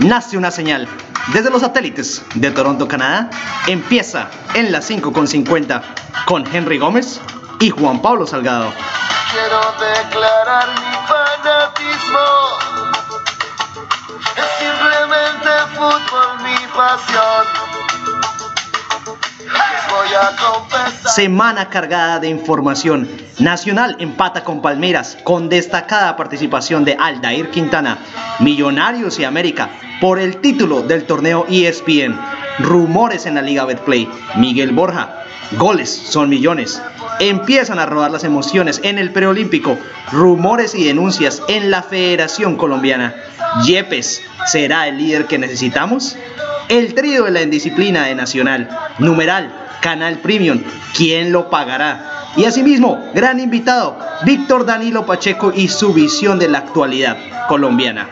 nace una señal. Desde los satélites de Toronto, Canadá, empieza en las 5.50 con Henry Gómez y Juan Pablo Salgado. Quiero declarar mi fanatismo. Es simplemente fútbol mi pasión. Semana cargada de información. Nacional empata con Palmeiras con destacada participación de Aldair Quintana, Millonarios y América por el título del torneo ESPN. Rumores en la Liga Betplay. Miguel Borja. Goles son millones. Empiezan a rodar las emociones en el preolímpico. Rumores y denuncias en la Federación Colombiana. Yepes, ¿será el líder que necesitamos? El trío de la indisciplina de Nacional. Numeral, Canal Premium. ¿Quién lo pagará? Y asimismo, gran invitado, Víctor Danilo Pacheco y su visión de la actualidad colombiana.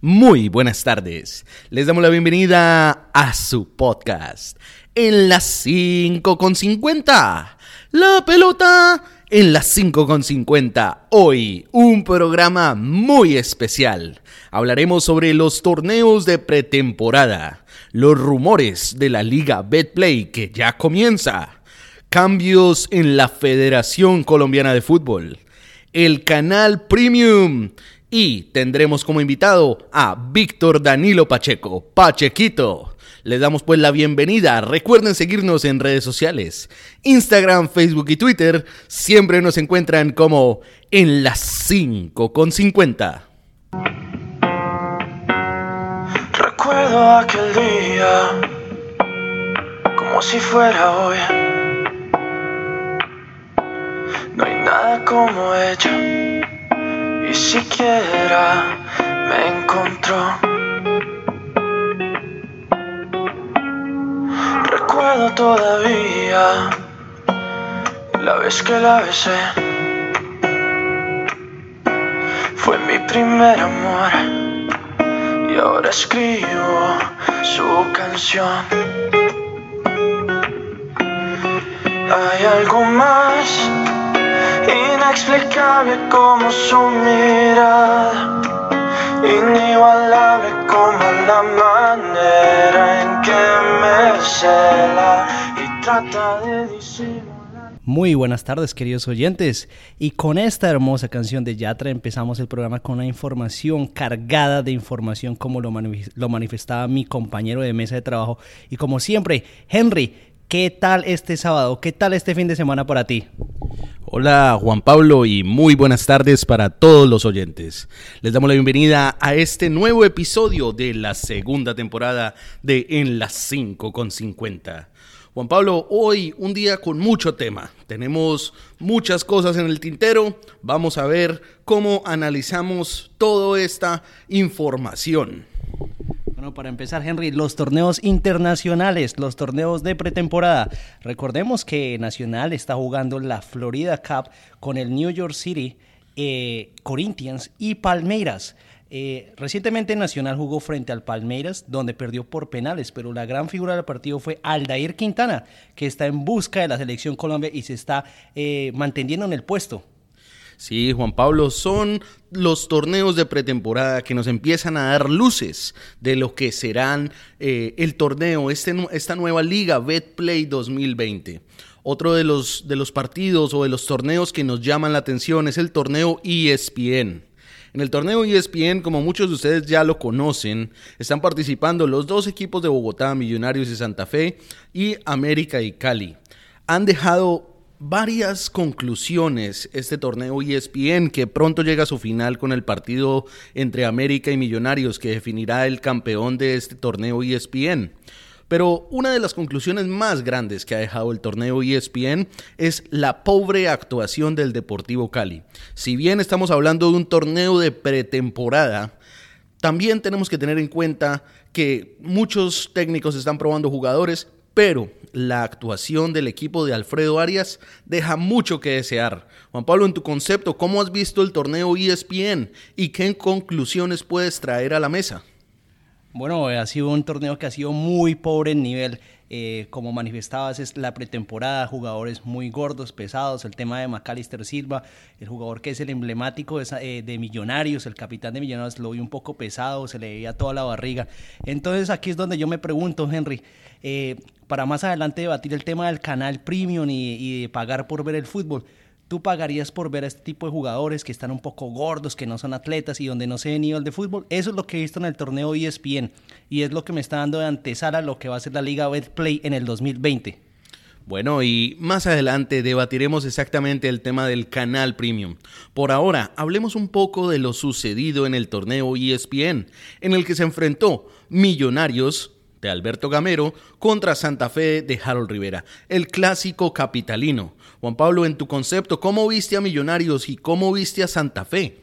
Muy buenas tardes. Les damos la bienvenida a su podcast. En las 5 con 50. La pelota en las 5 con 50. Hoy un programa muy especial. Hablaremos sobre los torneos de pretemporada, los rumores de la Liga Betplay que ya comienza, cambios en la Federación Colombiana de Fútbol, el canal Premium y tendremos como invitado a Víctor Danilo Pacheco, Pachequito. Les damos pues la bienvenida. Recuerden seguirnos en redes sociales. Instagram, Facebook y Twitter siempre nos encuentran como en las 5 con 50. Recuerdo aquel día como si fuera hoy. No hay nada como ella y siquiera me encontró. Recuerdo todavía la vez que la besé. Fue mi primer amor y ahora escribo su canción. Hay algo más inexplicable como su mirada, inigualable como la manera Muy buenas tardes, queridos oyentes. Y con esta hermosa canción de Yatra empezamos el programa con una información cargada de información como lo manifestaba mi compañero de mesa de trabajo. Y como siempre, Henry, ¿qué tal este sábado? ¿Qué tal este fin de semana para ti? Hola Juan Pablo y muy buenas tardes para todos los oyentes. Les damos la bienvenida a este nuevo episodio de la segunda temporada de En las 5 con 50. Juan Pablo, hoy un día con mucho tema. Tenemos muchas cosas en el tintero. Vamos a ver cómo analizamos toda esta información. Bueno, para empezar, Henry, los torneos internacionales, los torneos de pretemporada. Recordemos que Nacional está jugando la Florida Cup con el New York City eh, Corinthians y Palmeiras. Eh, recientemente Nacional jugó frente al Palmeiras, donde perdió por penales, pero la gran figura del partido fue Aldair Quintana, que está en busca de la selección Colombia y se está eh, manteniendo en el puesto. Sí, Juan Pablo, son los torneos de pretemporada que nos empiezan a dar luces de lo que serán eh, el torneo, este esta nueva liga Betplay 2020. Otro de los, de los partidos o de los torneos que nos llaman la atención es el torneo ESPN. En el torneo ESPN, como muchos de ustedes ya lo conocen, están participando los dos equipos de Bogotá, Millonarios y Santa Fe, y América y Cali. Han dejado varias conclusiones este torneo ESPN que pronto llega a su final con el partido entre América y Millonarios que definirá el campeón de este torneo ESPN. Pero una de las conclusiones más grandes que ha dejado el torneo ESPN es la pobre actuación del Deportivo Cali. Si bien estamos hablando de un torneo de pretemporada, también tenemos que tener en cuenta que muchos técnicos están probando jugadores, pero la actuación del equipo de Alfredo Arias deja mucho que desear. Juan Pablo, en tu concepto, ¿cómo has visto el torneo ESPN y qué conclusiones puedes traer a la mesa? Bueno, ha sido un torneo que ha sido muy pobre en nivel. Eh, como manifestabas, es la pretemporada, jugadores muy gordos, pesados, el tema de Macalister Silva, el jugador que es el emblemático de, eh, de, Millonarios, el capitán de Millonarios, lo vi un poco pesado, se le veía toda la barriga. Entonces aquí es donde yo me pregunto, Henry, eh, para más adelante debatir el tema del canal premium y, y de pagar por ver el fútbol. ¿Tú pagarías por ver a este tipo de jugadores que están un poco gordos, que no son atletas y donde no se ve nivel de fútbol? Eso es lo que he visto en el torneo ESPN y es lo que me está dando de antesala lo que va a ser la Liga Betplay en el 2020. Bueno, y más adelante debatiremos exactamente el tema del canal premium. Por ahora, hablemos un poco de lo sucedido en el torneo ESPN, en el que se enfrentó Millonarios de Alberto Gamero contra Santa Fe de Harold Rivera, el clásico capitalino. Juan Pablo, en tu concepto, ¿cómo viste a Millonarios y cómo viste a Santa Fe?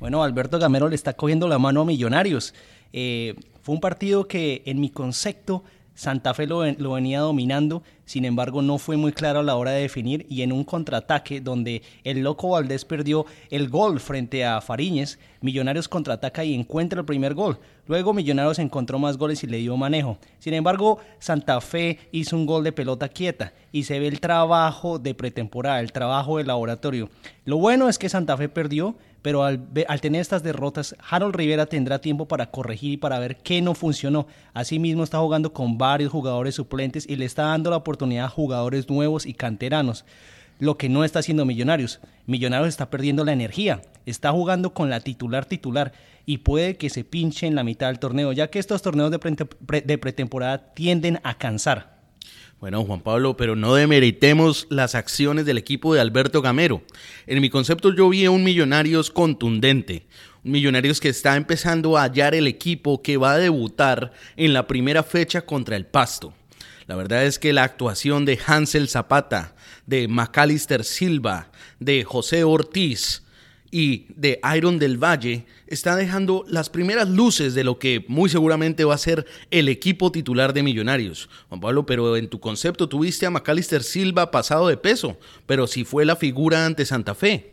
Bueno, Alberto Gamero le está cogiendo la mano a Millonarios. Eh, fue un partido que en mi concepto Santa Fe lo, venía dominando, sin embargo no fue muy claro a la hora de definir y en un contraataque donde el loco Valdés perdió el gol frente a Fariñez, Millonarios contraataca y encuentra el primer gol. Luego Millonarios encontró más goles y le dio manejo. Sin embargo, Santa Fe hizo un gol de pelota quieta y se ve el trabajo de pretemporada, el trabajo de laboratorio. Lo bueno es que Santa Fe perdió, pero al, al, tener estas derrotas, Harold Rivera tendrá tiempo para corregir y para ver qué no funcionó. Asimismo, está jugando con varios jugadores suplentes y le está dando la oportunidad a jugadores nuevos y canteranos. Lo que no está haciendo Millonarios. Millonarios está perdiendo la energía, está jugando con la titular titular y puede que se pinche en la mitad del torneo, ya que estos torneos de, pre de pretemporada tienden a cansar. Bueno, Juan Pablo, pero no demeritemos las acciones del equipo de Alberto Gamero. En mi concepto yo vi a un Millonarios contundente, un Millonarios que está empezando a hallar el equipo que va a debutar en la primera fecha contra el Pasto. La verdad es que la actuación de Hansel Zapata, de Macalister Silva, de José Ortiz, y de Iron del Valle está dejando las primeras luces de lo que muy seguramente va a ser el equipo titular de Millonarios. Juan Pablo, pero en tu concepto tuviste a Macalister Silva pasado de peso, pero si fue la figura ante Santa Fe.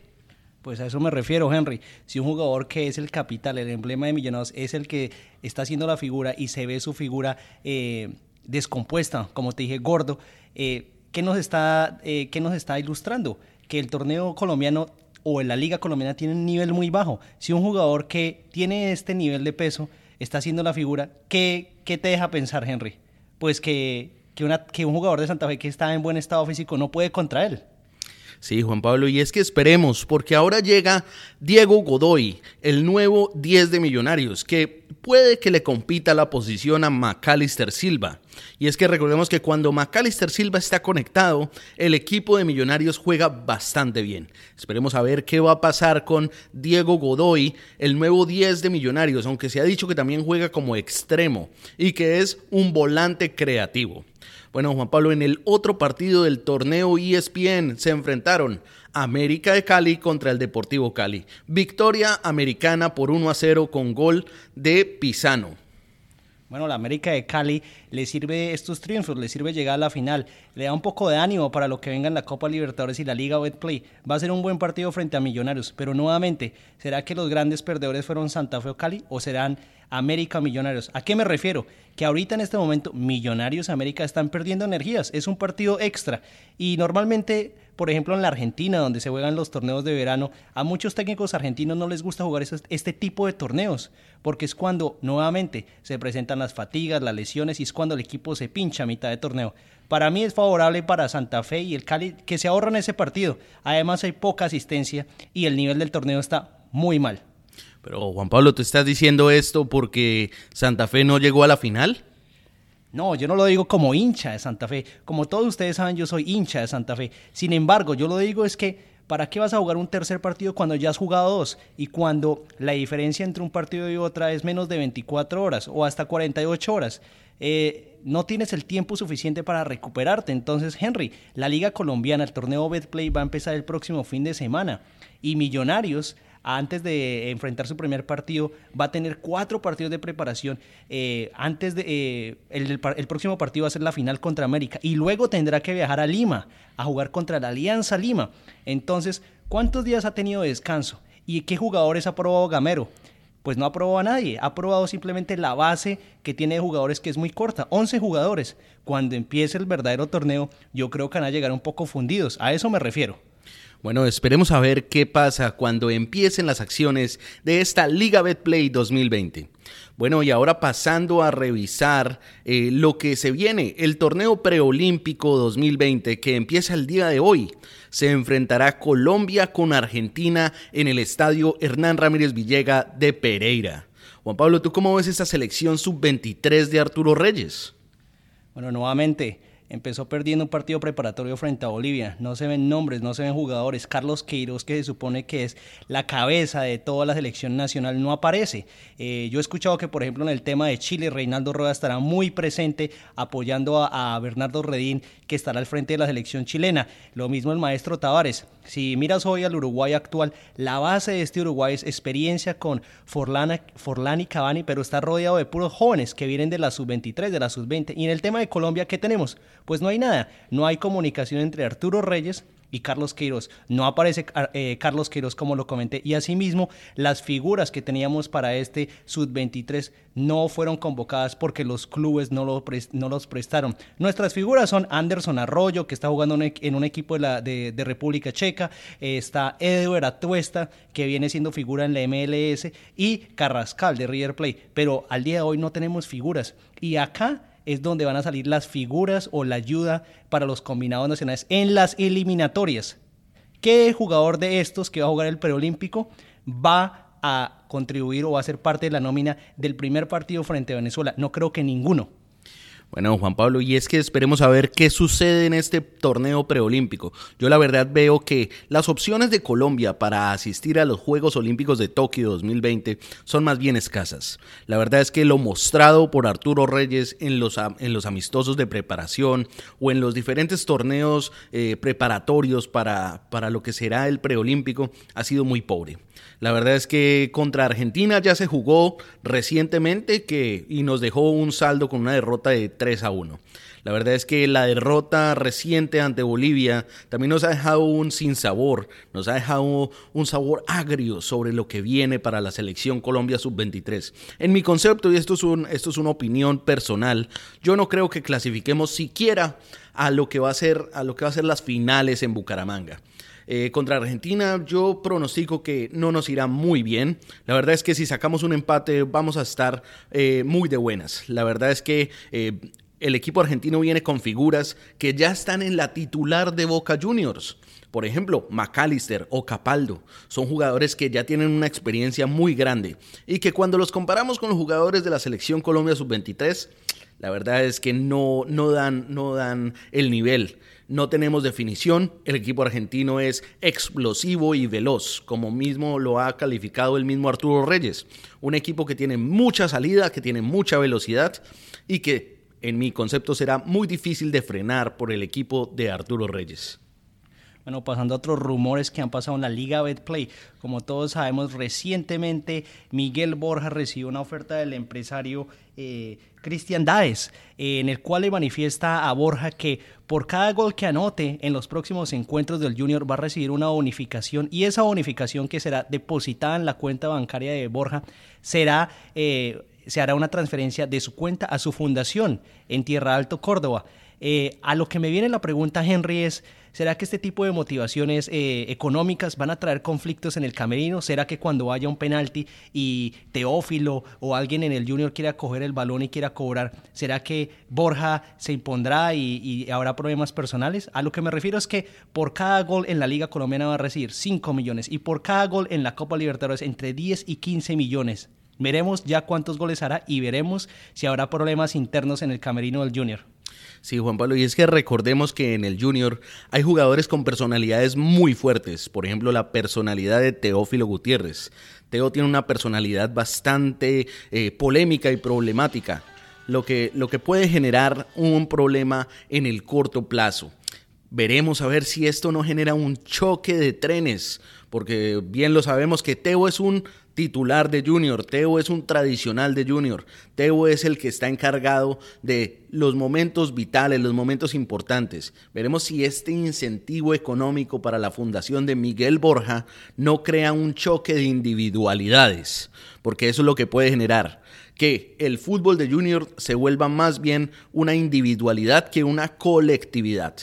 Pues a eso me refiero, Henry. Si un jugador que es el capital, el emblema de Millonarios, es el que está haciendo la figura y se ve su figura eh, descompuesta, como te dije, gordo, eh, ¿qué, nos está, eh, ¿qué nos está ilustrando? Que el torneo colombiano o en la liga colombiana tiene un nivel muy bajo. Si un jugador que tiene este nivel de peso está haciendo la figura, ¿qué, qué te deja pensar, Henry? Pues que, que, que un jugador de Santa Fe que está en buen estado físico no puede contra él. Sí, Juan Pablo, y es que esperemos, porque ahora llega Diego Godoy, el nuevo 10 de Millonarios, que puede que le compita la posición a Macalister Silva. Y es que recordemos que cuando Macalister Silva está conectado, el equipo de Millonarios juega bastante bien. Esperemos a ver qué va a pasar con Diego Godoy, el nuevo 10 de Millonarios, aunque se ha dicho que también juega como extremo y que es un volante creativo. Bueno, Juan Pablo, en el otro partido del torneo ESPN se enfrentaron América de Cali contra el Deportivo Cali. Victoria americana por 1 a 0 con gol de Pisano. Bueno, la América de Cali le sirve estos triunfos, le sirve llegar a la final, le da un poco de ánimo para lo que venga en la Copa Libertadores y la Liga Betplay. Va a ser un buen partido frente a Millonarios, pero nuevamente, ¿será que los grandes perdedores fueron Santa Fe o Cali o serán América Millonarios? ¿A qué me refiero? Que ahorita en este momento Millonarios América están perdiendo energías, es un partido extra y normalmente por ejemplo, en la Argentina, donde se juegan los torneos de verano, a muchos técnicos argentinos no les gusta jugar este tipo de torneos, porque es cuando nuevamente se presentan las fatigas, las lesiones y es cuando el equipo se pincha a mitad de torneo. Para mí es favorable para Santa Fe y el Cali que se ahorran ese partido. Además hay poca asistencia y el nivel del torneo está muy mal. Pero Juan Pablo, ¿tú estás diciendo esto porque Santa Fe no llegó a la final? No, yo no lo digo como hincha de Santa Fe. Como todos ustedes saben, yo soy hincha de Santa Fe. Sin embargo, yo lo digo es que, ¿para qué vas a jugar un tercer partido cuando ya has jugado dos? Y cuando la diferencia entre un partido y otra es menos de 24 horas o hasta 48 horas. Eh, no tienes el tiempo suficiente para recuperarte. Entonces, Henry, la Liga Colombiana, el torneo Betplay va a empezar el próximo fin de semana. Y Millonarios antes de enfrentar su primer partido, va a tener cuatro partidos de preparación. Eh, antes de eh, el, próximo partido va a ser la final contra América y luego tendrá que viajar a Lima a jugar contra la Alianza Lima. Entonces, ¿cuántos días ha tenido de descanso? ¿Y qué jugadores ha probado Gamero? pues no ha probado a nadie, ha probado simplemente la base que tiene de jugadores que es muy corta, 11 jugadores. Cuando empiece el verdadero torneo, yo creo que van a llegar un poco fundidos, a eso me refiero. Bueno, esperemos a ver qué pasa cuando empiecen las acciones de esta Liga Betplay 2020. Bueno, y ahora pasando a revisar eh, lo que se viene, el torneo preolímpico 2020 que empieza el día de hoy. Se enfrentará Colombia con Argentina en el estadio Hernán Ramírez Villega de Pereira. Juan Pablo, ¿tú cómo ves esta selección sub-23 de Arturo Reyes? Bueno, nuevamente, empezó perdiendo un partido preparatorio frente a Bolivia. No se ven nombres, no se ven jugadores. Carlos Queiroz, que se supone que es la cabeza de toda la selección nacional, no aparece. Eh, yo he escuchado que, por ejemplo, en el tema de Chile, Reinaldo Rueda estará muy presente apoyando a, Bernardo Redín, que estará al frente de la selección chilena. Lo mismo el maestro Tavares. Si miras hoy al Uruguay actual, la base de este Uruguay es experiencia con Forlana, Forlán y Cavani, pero está rodeado de puros jóvenes que vienen de la sub-23, de la sub-20. Y en el tema de Colombia, ¿qué tenemos? Pues no hay nada. No hay comunicación entre Arturo Reyes y Carlos Queiroz. No aparece eh, Carlos Queiroz como lo comenté. Y asimismo, las figuras que teníamos para este Sub-23 no fueron convocadas porque los clubes no, lo no, los prestaron. Nuestras figuras son Anderson Arroyo, que está jugando en un equipo de, la, de, República Checa. está Edward Atuesta, que viene siendo figura en la MLS. Y Carrascal de River Plate. Pero al día de hoy no tenemos figuras. Y acá es donde van a salir las figuras o la ayuda para los combinados nacionales en las eliminatorias. ¿Qué jugador de estos que va a jugar el preolímpico va a contribuir o va a ser parte de la nómina del primer partido frente a Venezuela? No creo que ninguno. Bueno, Juan Pablo, y es que esperemos a ver qué sucede en este torneo preolímpico. Yo la verdad veo que las opciones de Colombia para asistir a los Juegos Olímpicos de Tokio 2020 son más bien escasas. La verdad es que lo mostrado por Arturo Reyes en los, en los amistosos de preparación o en los diferentes torneos eh, preparatorios para, para lo que será el preolímpico ha sido muy pobre. La verdad es que contra Argentina ya se jugó recientemente que, y nos dejó un saldo con una derrota de 3 a 1. La verdad es que la derrota reciente ante Bolivia también nos ha dejado un sinsabor, nos ha dejado un sabor agrio sobre lo que viene para la selección Colombia sub-23. En mi concepto, y esto es, un, esto es una opinión personal, yo no creo que clasifiquemos siquiera a lo que va a ser, a lo que va a ser las finales en Bucaramanga. Eh, contra Argentina yo pronostico que no nos irá muy bien. La verdad es que si sacamos un empate vamos a estar eh, muy de buenas. La verdad es que... Eh, el equipo argentino viene con figuras que ya están en la titular de Boca Juniors. Por ejemplo, McAllister o Capaldo son jugadores que ya tienen una experiencia muy grande y que cuando los comparamos con los jugadores de la selección Colombia sub-23, la verdad es que no, no, dan, no dan el nivel no tenemos definición. El equipo argentino es explosivo y veloz, como mismo lo ha calificado el mismo Arturo Reyes. Un equipo que tiene mucha salida, que tiene mucha velocidad y que en mi concepto será muy difícil de frenar por el equipo de Arturo Reyes. Bueno, pasando a otros rumores que han pasado en la Liga Betplay. Como todos sabemos, recientemente Miguel Borja recibió una oferta del empresario eh, Cristian Daes, eh, en el cual le manifiesta a Borja que por cada gol que anote en los próximos encuentros del Junior va a recibir una bonificación y esa bonificación que será depositada en la cuenta bancaria de Borja será... Eh, se hará una transferencia de su cuenta a su fundación en Tierra Alto, Córdoba. a lo que me viene la pregunta, Henry, es ¿Será que este tipo de motivaciones eh, económicas van a traer conflictos en el camerino? ¿Será que cuando haya un penalti y Teófilo o alguien en el Junior quiera coger el balón y quiera cobrar, ¿será que Borja se impondrá y, habrá problemas personales? A lo que me refiero es que por cada gol en la Liga Colombiana va a recibir 5 millones y por cada gol en la Copa Libertadores entre 10 y 15 millones. Veremos ya cuántos goles hará y veremos si habrá problemas internos en el camerino del Junior. Sí, Juan Pablo, y es que recordemos que en el Junior hay jugadores con personalidades muy fuertes, por ejemplo la personalidad de Teófilo Gutiérrez. Teo tiene una personalidad bastante eh, polémica y problemática, lo que, lo que puede generar un problema en el corto plazo. Veremos a ver si esto no genera un choque de trenes, porque bien lo sabemos que Teo es un titular de Junior. Teo es un tradicional de Junior. Teo es el que está encargado de los momentos vitales, los momentos importantes. Veremos si este incentivo económico para la fundación de Miguel Borja no crea un choque de individualidades, porque eso es lo que puede generar que el fútbol de Junior se vuelva más bien una individualidad que una colectividad.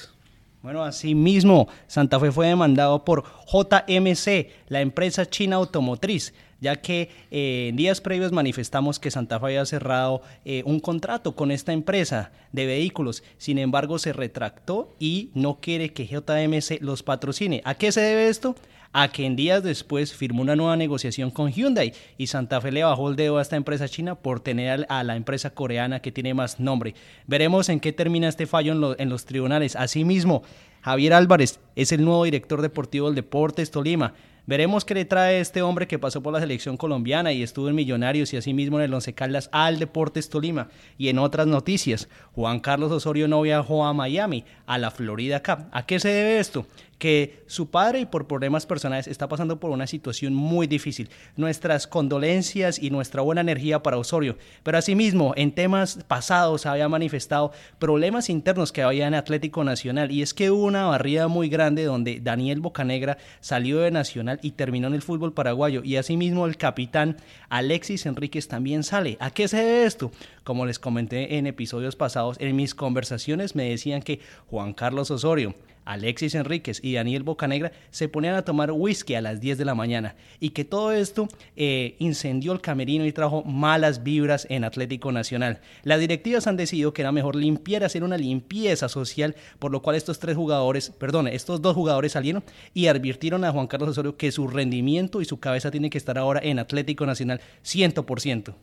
Bueno, asimismo, Santa Fe fue demandado por JMC, la empresa china automotriz, ya que eh, en días previos manifestamos que Santa Fe había cerrado eh, un contrato con esta empresa de vehículos. Sin embargo, se retractó y no quiere que JMC los patrocine. ¿A qué se debe esto? A que en días después firmó una nueva negociación con Hyundai y Santa Fe le bajó el dedo a esta empresa china por tener a la empresa coreana que tiene más nombre. Veremos en qué termina este fallo en, los tribunales. Asimismo, Javier Álvarez es el nuevo director deportivo del Deportes Tolima. Veremos qué le trae este hombre que pasó por la selección colombiana y estuvo en Millonarios y asimismo en el Once Caldas al Deportes Tolima. Y en otras noticias, Juan Carlos Osorio no viajó a Miami, a la Florida Cup. ¿A qué se debe esto? Que su padre y por problemas personales está pasando por una situación muy difícil. Nuestras condolencias y nuestra buena energía para Osorio. Pero asimismo, en temas pasados había manifestado problemas internos que había en Atlético Nacional y es que hubo una barrida muy grande donde Daniel Bocanegra salió de Nacional y terminó en el fútbol paraguayo y asimismo el capitán Alexis Enríquez también sale. ¿A qué se debe esto? Como les comenté en episodios pasados, en mis conversaciones me decían que Juan Carlos Osorio Alexis Enríquez y Daniel Bocanegra se ponían a tomar whisky a las 10 de la mañana y que todo esto eh, incendió el camerino y trajo malas vibras en Atlético Nacional. Las directivas han decidido que era mejor limpiar, hacer una limpieza social, por lo cual estos tres jugadores, perdón, estos dos jugadores salieron y advirtieron a Juan Carlos Osorio que su rendimiento y su cabeza tienen que estar ahora en Atlético Nacional 100%.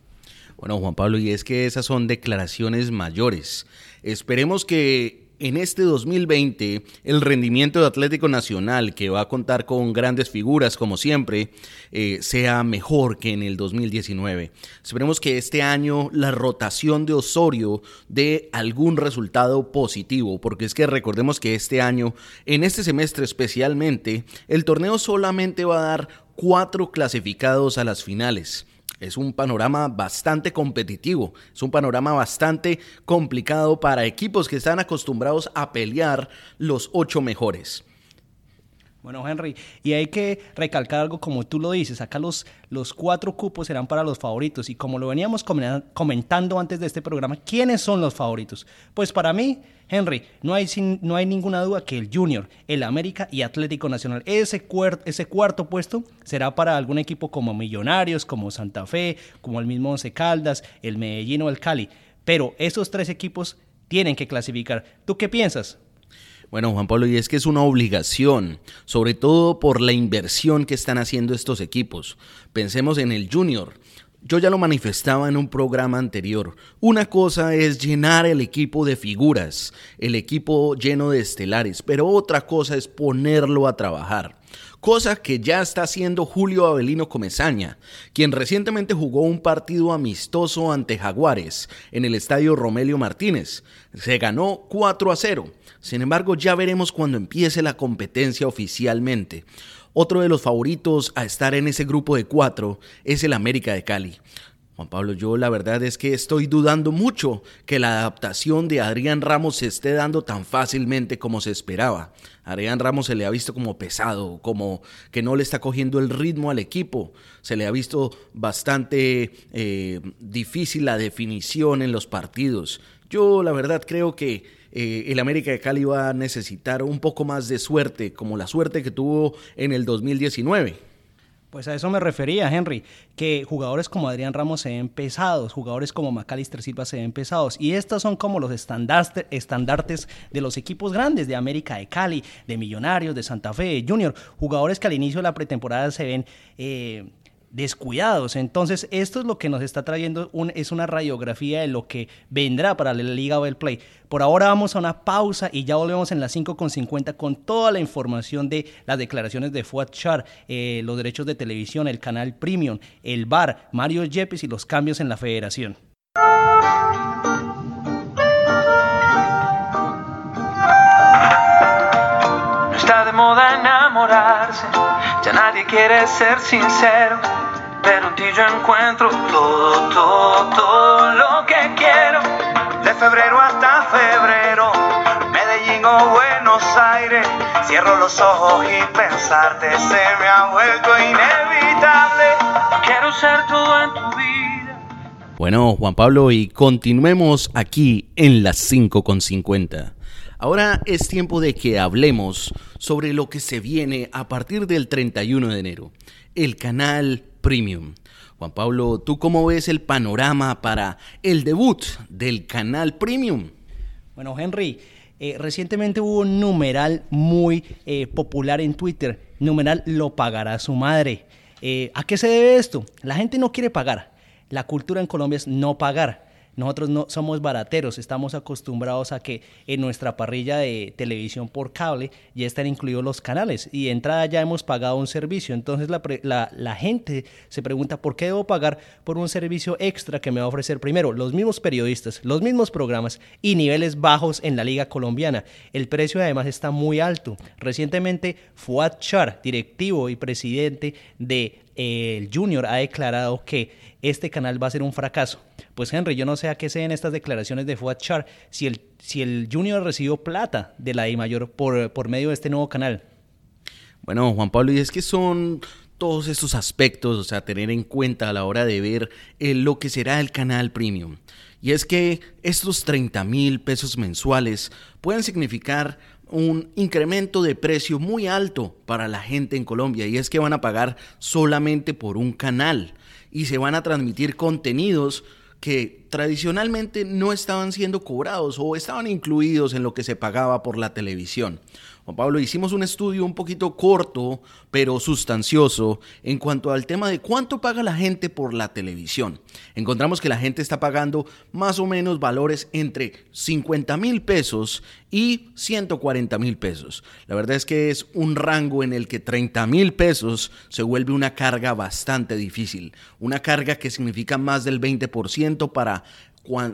Bueno, Juan Pablo, y es que esas son declaraciones mayores. Esperemos que en este 2020 el rendimiento de Atlético Nacional, que va a contar con grandes figuras como siempre, eh, sea mejor que en el 2019. Esperemos que este año la rotación de Osorio dé algún resultado positivo, porque es que recordemos que este año, en este semestre especialmente, el torneo solamente va a dar cuatro clasificados a las finales es un panorama bastante competitivo, es un panorama bastante complicado para equipos que están acostumbrados a pelear los ocho mejores. Bueno, Henry, y hay que recalcar algo como tú lo dices, acá los, los cuatro cupos serán para los favoritos y como lo veníamos comentando antes de este programa, ¿quiénes son los favoritos? Pues para mí, Henry, no hay, no hay ninguna duda que el Junior, el América y Atlético Nacional, ese, ese cuarto puesto será para algún equipo como Millonarios, como Santa Fe, como el mismo Once Caldas, el Medellín o el Cali, pero esos tres equipos tienen que clasificar. ¿Tú qué piensas? Bueno, Juan Pablo, y es que es una obligación, sobre todo por la inversión que están haciendo estos equipos. Pensemos en el Junior. Yo ya lo manifestaba en un programa anterior. Una cosa es llenar el equipo de figuras, el equipo lleno de estelares, pero otra cosa es ponerlo a trabajar cosa que ya está haciendo Julio Avelino Comezaña, quien recientemente jugó un partido amistoso ante Jaguares en el estadio Romelio Martínez. Se ganó 4 a 0. Sin embargo, ya veremos cuando empiece la competencia oficialmente. Otro de los favoritos a estar en ese grupo de cuatro es el América de Cali. Juan Pablo, yo la verdad es que estoy dudando mucho que la adaptación de Adrián Ramos se esté dando tan fácilmente como se esperaba. Adrián Ramos se le ha visto como pesado, como que no le está cogiendo el ritmo al equipo. Se le ha visto bastante eh, difícil la definición en los partidos. Yo la verdad creo que eh, el América de Cali va a necesitar un poco más de suerte, como la suerte que tuvo en el 2019. Pues a eso me refería, Henry, que jugadores como Adrián Ramos se ven pesados, jugadores como Macalister Silva se ven pesados, y estos son como los estandartes de los equipos grandes de América de Cali, de Millonarios, de Santa Fe, Junior, jugadores que al inicio de la pretemporada se ven... Eh, descuidados. Entonces, esto es lo que nos está trayendo, es una radiografía de lo que vendrá para la Liga Play. Por ahora vamos a una pausa y ya volvemos en las 5.50 con toda la información de las declaraciones de Fuad Char, eh, los derechos de televisión, el canal Premium, el bar, Mario Yepes y los cambios en la federación. está de moda enamorarse, ya nadie quiere ser sincero pero en ti yo encuentro todo, todo, todo lo que quiero. De febrero hasta febrero, Medellín o Buenos Aires, cierro los ojos y pensarte se me ha vuelto inevitable. Quiero ser todo en tu vida. Bueno, Juan Pablo, y continuemos aquí en las 5 con 50. Ahora es tiempo de que hablemos sobre lo que se viene a partir del 31 de enero, el canal Premium. Juan Pablo, ¿tú cómo ves el panorama para el debut del canal Premium? Bueno, Henry, eh, recientemente hubo un numeral muy eh, popular en Twitter. Numeral lo pagará su madre. Eh, ¿A qué se debe esto? La gente no quiere pagar. La cultura en Colombia es no pagar. Nosotros no somos barateros, estamos acostumbrados a que en nuestra parrilla de televisión por cable ya están incluidos los canales y de entrada ya hemos pagado un servicio. Entonces la, la, la, gente se pregunta por qué debo pagar por un servicio extra que me va a ofrecer primero los mismos periodistas, los mismos programas y niveles bajos en la liga colombiana. El precio además está muy alto. Recientemente Fuad Char, directivo y presidente de eh, el Junior, ha declarado que este canal va a ser un fracaso. Pues Henry, yo no sé a qué se den estas declaraciones de Fuad Char si el, si el Junior recibió plata de la I Mayor por, por medio de este nuevo canal. Bueno, Juan Pablo, y es que son todos estos aspectos, o sea, tener en cuenta a la hora de ver eh, lo que será el canal premium. Y es que estos 30 mil pesos mensuales pueden significar un incremento de precio muy alto para la gente en Colombia y es que van a pagar solamente por un canal y se van a transmitir contenidos que tradicionalmente no estaban siendo cobrados o estaban incluidos en lo que se pagaba por la televisión. Juan Pablo, hicimos un estudio un poquito corto, pero sustancioso, en cuanto al tema de cuánto paga la gente por la televisión. Encontramos que la gente está pagando más o menos valores entre 50 mil pesos y 140 mil pesos. La verdad es que es un rango en el que 30 mil pesos se vuelve una carga bastante difícil. Una carga que significa más del 20% para,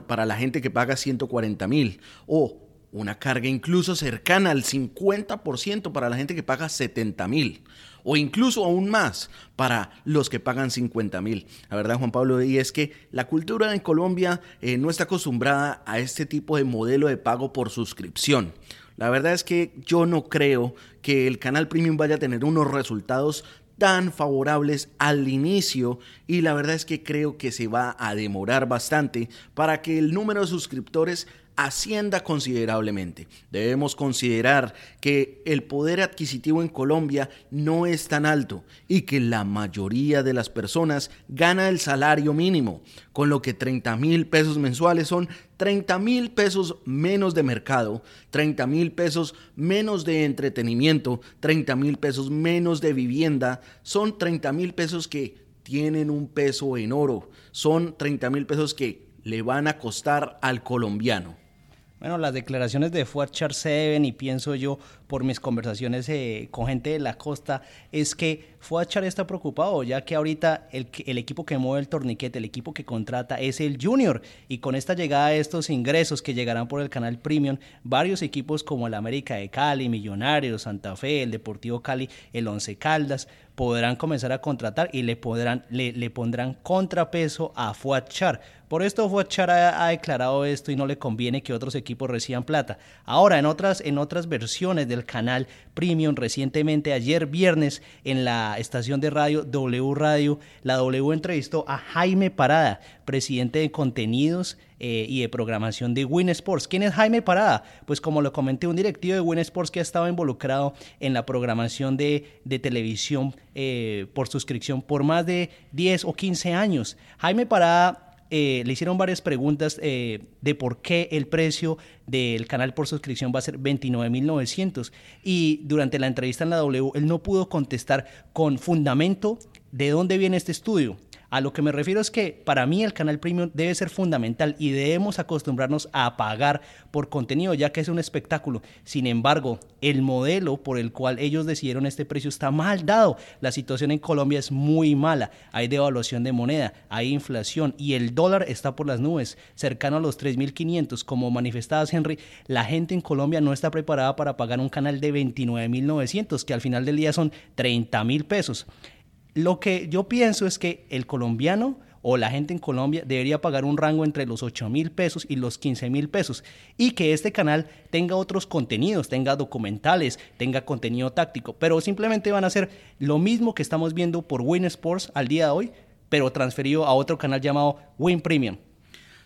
para la gente que paga 140 mil. O una carga incluso cercana al 50% para la gente que paga 70 mil o incluso aún más para los que pagan 50 mil. La verdad, Juan Pablo, y es que la cultura en Colombia eh, no está acostumbrada a este tipo de modelo de pago por suscripción. La verdad es que yo no creo que el canal premium vaya a tener unos resultados tan favorables al inicio y la verdad es que creo que se va a demorar bastante para que el número de suscriptores ascienda considerablemente. Debemos considerar que el poder adquisitivo en Colombia no es tan alto y que la mayoría de las personas gana el salario mínimo, con lo que 30 mil pesos mensuales son 30 mil pesos menos de mercado, 30 mil pesos menos de entretenimiento, 30 mil pesos menos de vivienda, son 30 mil pesos que tienen un peso en oro, son 30 mil pesos que le van a costar al colombiano. Bueno, las declaraciones de Fuerchar se deben, y pienso yo por mis conversaciones eh, con gente de la costa, es que Fuachar está preocupado, ya que ahorita el, equipo que mueve el torniquete, el equipo que contrata es el Junior, y con esta llegada de estos ingresos que llegarán por el canal Premium, varios equipos como el América de Cali, Millonarios, Santa Fe, el Deportivo Cali, el Once Caldas, podrán comenzar a contratar y le, podrán, le, le pondrán contrapeso a Fuachar. Por esto Fuachar ha, ha, declarado esto y no le conviene que otros equipos reciban plata. Ahora, en otras, en otras versiones del canal Premium, recientemente, ayer viernes, en la estación de radio W Radio, la W entrevistó a Jaime Parada, presidente de contenidos eh, y de programación de Win Sports. ¿Quién es Jaime Parada? Pues como lo comenté, un directivo de Win Sports que ha estado involucrado en la programación de, de televisión eh, por suscripción por más de 10 o 15 años. Jaime Parada eh, le hicieron varias preguntas de por qué el precio del canal por suscripción va a ser 29.900 y durante la entrevista en la W él no pudo contestar con fundamento de dónde viene este estudio. A lo que me refiero es que para mí el canal premium debe ser fundamental y debemos acostumbrarnos a pagar por contenido ya que es un espectáculo. Sin embargo, el modelo por el cual ellos decidieron este precio está mal dado. La situación en Colombia es muy mala. Hay devaluación de moneda, hay inflación y el dólar está por las nubes, cercano a los 3.500. Como manifestabas, Henry, la gente en Colombia no está preparada para pagar un canal de 29.900, que al final del día son 30.000 pesos Lo que yo pienso es que el colombiano o la gente en Colombia debería pagar un rango entre los 8 mil pesos y los 15 mil pesos y que este canal tenga otros contenidos, tenga documentales, tenga contenido táctico, pero simplemente van a hacer lo mismo que estamos viendo por Win Sports al día de hoy, pero transferido a otro canal llamado Win Premium.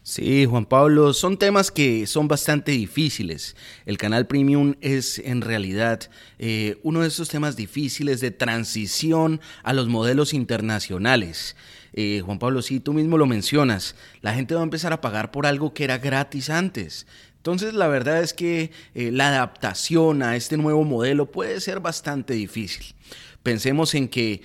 Sí, Juan Pablo, son temas que son bastante difíciles. El canal premium es en realidad eh, uno de esos temas difíciles de transición a los modelos internacionales. Eh, Juan Pablo, sí, tú mismo lo mencionas, la gente va a empezar a pagar por algo que era gratis antes. Entonces, la verdad es que eh, la adaptación a este nuevo modelo puede ser bastante difícil. Pensemos en que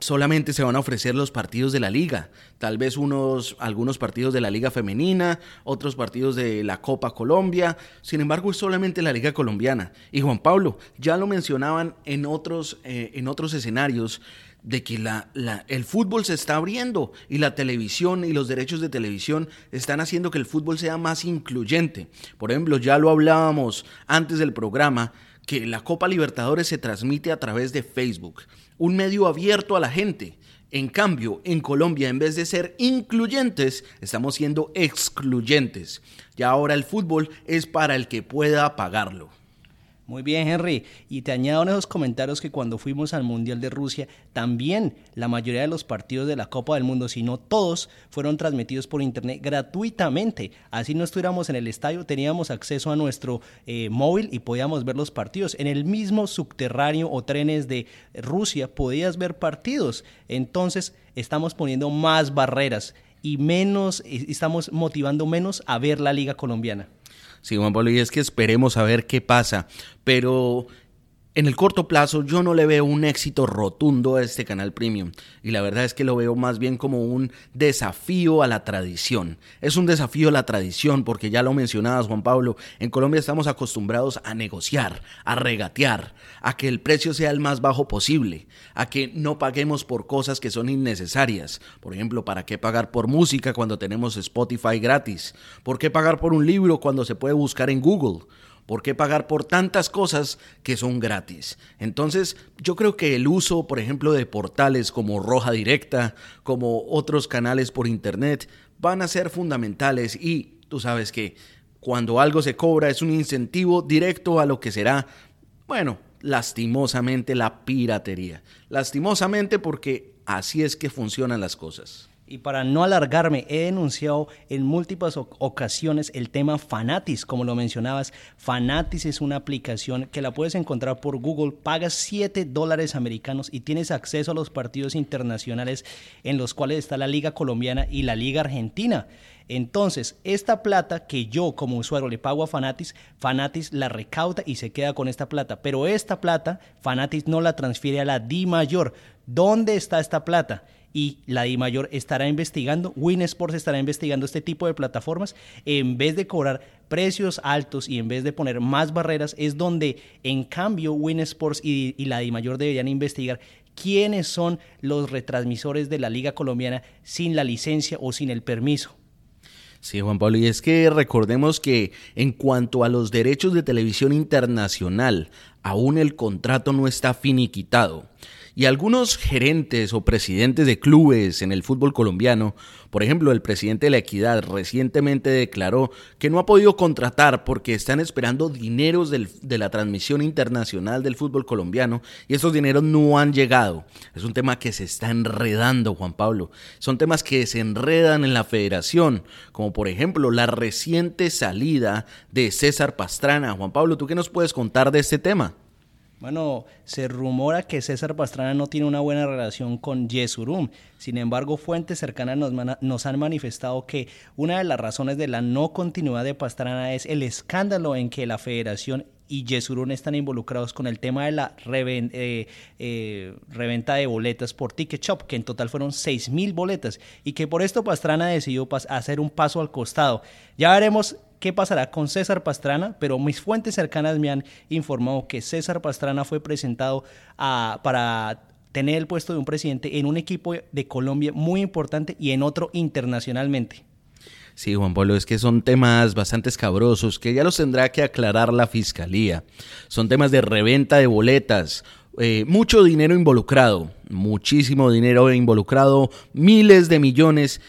solamente se van a ofrecer los partidos de la liga, tal vez unos algunos partidos de la liga femenina, otros partidos de la Copa Colombia, sin embargo es solamente la liga colombiana. Y Juan Pablo, ya lo mencionaban en otros, eh, en otros escenarios, de que la, el fútbol se está abriendo y la televisión y los derechos de televisión están haciendo que el fútbol sea más incluyente. Por ejemplo, ya lo hablábamos antes del programa, que la Copa Libertadores se transmite a través de Facebook un medio abierto a la gente. En cambio, en Colombia, en vez de ser incluyentes, estamos siendo excluyentes. Y ahora el fútbol es para el que pueda pagarlo. Muy bien, Henry. Y te añado en esos comentarios que cuando fuimos al Mundial de Rusia, también la mayoría de los partidos de la Copa del Mundo, si no todos, fueron transmitidos por Internet gratuitamente. Así no estuviéramos en el estadio, teníamos acceso a nuestro eh, móvil y podíamos ver los partidos. En el mismo subterráneo o trenes de Rusia podías ver partidos. Entonces, estamos poniendo más barreras y menos, estamos motivando menos a ver la liga colombiana. Juan Pablo, y es que esperemos a ver qué pasa. Pero en el corto plazo yo no le veo un éxito rotundo a este canal premium y la verdad es que lo veo más bien como un desafío a la tradición. Es un desafío a la tradición porque ya lo mencionabas Juan Pablo, en Colombia estamos acostumbrados a negociar, a regatear, a que el precio sea el más bajo posible, a que no paguemos por cosas que son innecesarias. Por ejemplo, ¿para qué pagar por música cuando tenemos Spotify gratis? ¿Por qué pagar por un libro cuando se puede buscar en Google? ¿Por qué pagar por tantas cosas que son gratis? Entonces, yo creo que el uso, por ejemplo, de portales como Roja Directa, como otros canales por Internet, van a ser fundamentales y tú sabes que cuando algo se cobra es un incentivo directo a lo que será, bueno, lastimosamente la piratería. Lastimosamente porque así es que funcionan las cosas. Y para no alargarme, he denunciado en múltiples ocasiones el tema Fanatis, como lo mencionabas. Fanatis es una aplicación que la puedes encontrar por Google, pagas 7 dólares americanos y tienes acceso a los partidos internacionales en los cuales está la Liga Colombiana y la Liga Argentina. Entonces, esta plata que yo como usuario le pago a Fanatis, Fanatis la recauda y se queda con esta plata. Pero esta plata, Fanatis no la transfiere a la Di Mayor. ¿Dónde está esta plata? Y la Di Mayor estará investigando, Win Sports estará investigando este tipo de plataformas, en vez de cobrar precios altos y en vez de poner más barreras, es donde en cambio Win Sports y, y la Di Mayor deberían investigar quiénes son los retransmisores de la Liga Colombiana sin la licencia o sin el permiso. Sí, Juan Pablo, y es que recordemos que en cuanto a los derechos de televisión internacional, aún el contrato no está finiquitado. Y algunos gerentes o presidentes de clubes en el fútbol colombiano, por ejemplo, el presidente de la Equidad recientemente declaró que no ha podido contratar porque están esperando dineros de la transmisión internacional del fútbol colombiano y esos dineros no han llegado. Es un tema que se está enredando, Juan Pablo. Son temas que se enredan en la federación, como por ejemplo la reciente salida de César Pastrana. Juan Pablo, ¿tú qué nos puedes contar de este tema? Bueno, se rumora que César Pastrana no tiene una buena relación con Yesurum. Sin embargo, fuentes cercanas nos, han manifestado que una de las razones de la no continuidad de Pastrana es el escándalo en que la federación y Yesurum están involucrados con el tema de la eh, eh, reventa de boletas por Ticket Shop, que en total fueron 6 mil boletas, y que por esto Pastrana decidió hacer un paso al costado. Ya veremos qué pasará con César Pastrana, pero mis fuentes cercanas me han informado que César Pastrana fue presentado para tener el puesto de un presidente en un equipo de Colombia muy importante y en otro internacionalmente. Sí, Juan Pablo, es que son temas bastante escabrosos que ya los tendrá que aclarar la fiscalía. Son temas de reventa de boletas, eh, mucho dinero involucrado, muchísimo dinero involucrado, miles de millones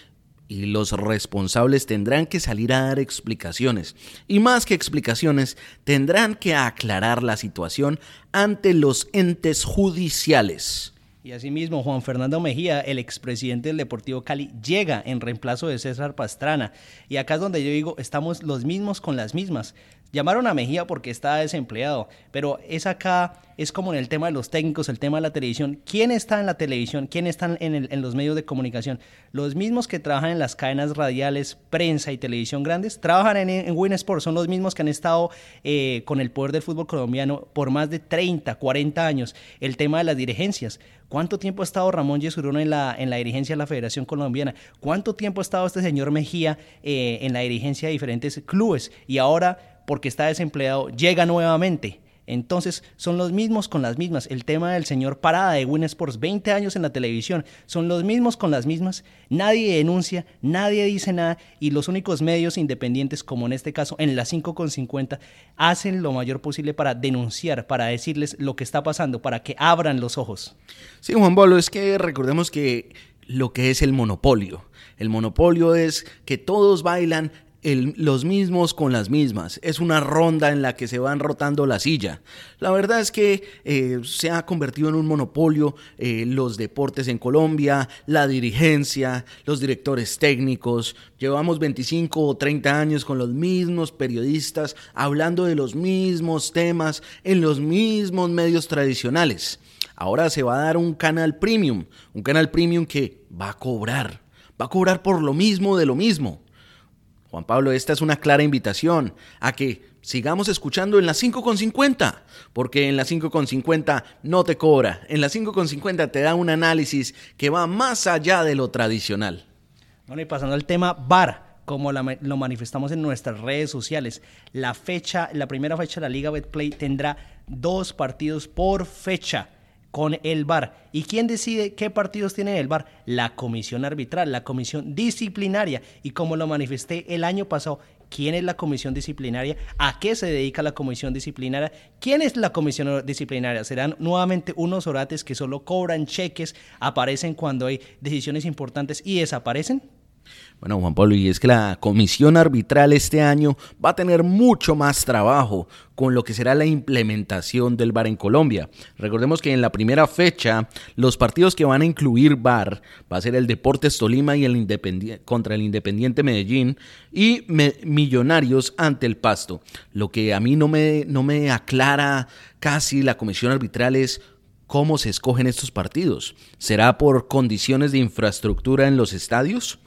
y los responsables tendrán que salir a dar explicaciones. Y más que explicaciones, tendrán que aclarar la situación ante los entes judiciales. Y asimismo, Juan Fernando Mejía, el expresidente del Deportivo Cali, llega en reemplazo de César Pastrana. Y acá es donde yo digo, estamos los mismos con las mismas. Llamaron a Mejía porque está desempleado, pero es acá, es como en el tema de los técnicos, el tema de la televisión. ¿Quién está en la televisión? ¿Quién está en, los medios de comunicación? Los mismos que trabajan en las cadenas radiales, prensa y televisión grandes, trabajan en, en son los mismos que han estado eh, con el poder del fútbol colombiano por más de 30, 40 años. El tema de las dirigencias. ¿Cuánto tiempo ha estado Ramón Yesurún en la, en la dirigencia de la Federación Colombiana? ¿Cuánto tiempo ha estado este señor Mejía eh, en la dirigencia de diferentes clubes? Y ahora porque está desempleado, llega nuevamente. Entonces son los mismos con las mismas. El tema del señor Parada de Win Sports, 20 años en la televisión, son los mismos con las mismas. Nadie denuncia, nadie dice nada y los únicos medios independientes, como en este caso en la 5.50, hacen lo mayor posible para denunciar, para decirles lo que está pasando, para que abran los ojos. Sí, Juan Pablo, es que recordemos que lo que es el monopolio. El monopolio es que todos bailan los mismos con las mismas. Es una ronda en la que se van rotando la silla. La verdad es que eh, se ha convertido en un monopolio eh, los deportes en Colombia, la dirigencia, los directores técnicos. Llevamos 25 o 30 años con los mismos periodistas hablando de los mismos temas en los mismos medios tradicionales. Ahora se va a dar un canal premium, un canal premium que va a cobrar, va a cobrar por lo mismo de lo mismo. Juan Pablo, esta es una clara invitación a que sigamos escuchando en las 5.50, porque en las 5.50 no te cobra, en las 5.50 te da un análisis que va más allá de lo tradicional. Bueno, y pasando al tema VAR, como lo manifestamos en nuestras redes sociales, la fecha, la primera fecha de la Liga Betplay tendrá dos partidos por fecha con el VAR. ¿Y quién decide qué partidos tiene el VAR? La comisión arbitral, la comisión disciplinaria. Y como lo manifesté el año pasado, ¿quién es la comisión disciplinaria? ¿A qué se dedica la comisión disciplinaria? ¿Quién es la comisión disciplinaria? ¿Serán nuevamente unos orates que solo cobran cheques, aparecen cuando hay decisiones importantes y desaparecen? Bueno, Juan Pablo, y es que la comisión arbitral este año va a tener mucho más trabajo con lo que será la implementación del VAR en Colombia. Recordemos que en la primera fecha, los partidos que van a incluir VAR va a ser el Deportes Tolima y el contra el Independiente Medellín y Millonarios ante el Pasto. Lo que a mí no me, no me aclara casi la comisión arbitral es cómo se escogen estos partidos. ¿Será por condiciones de infraestructura en los estadios?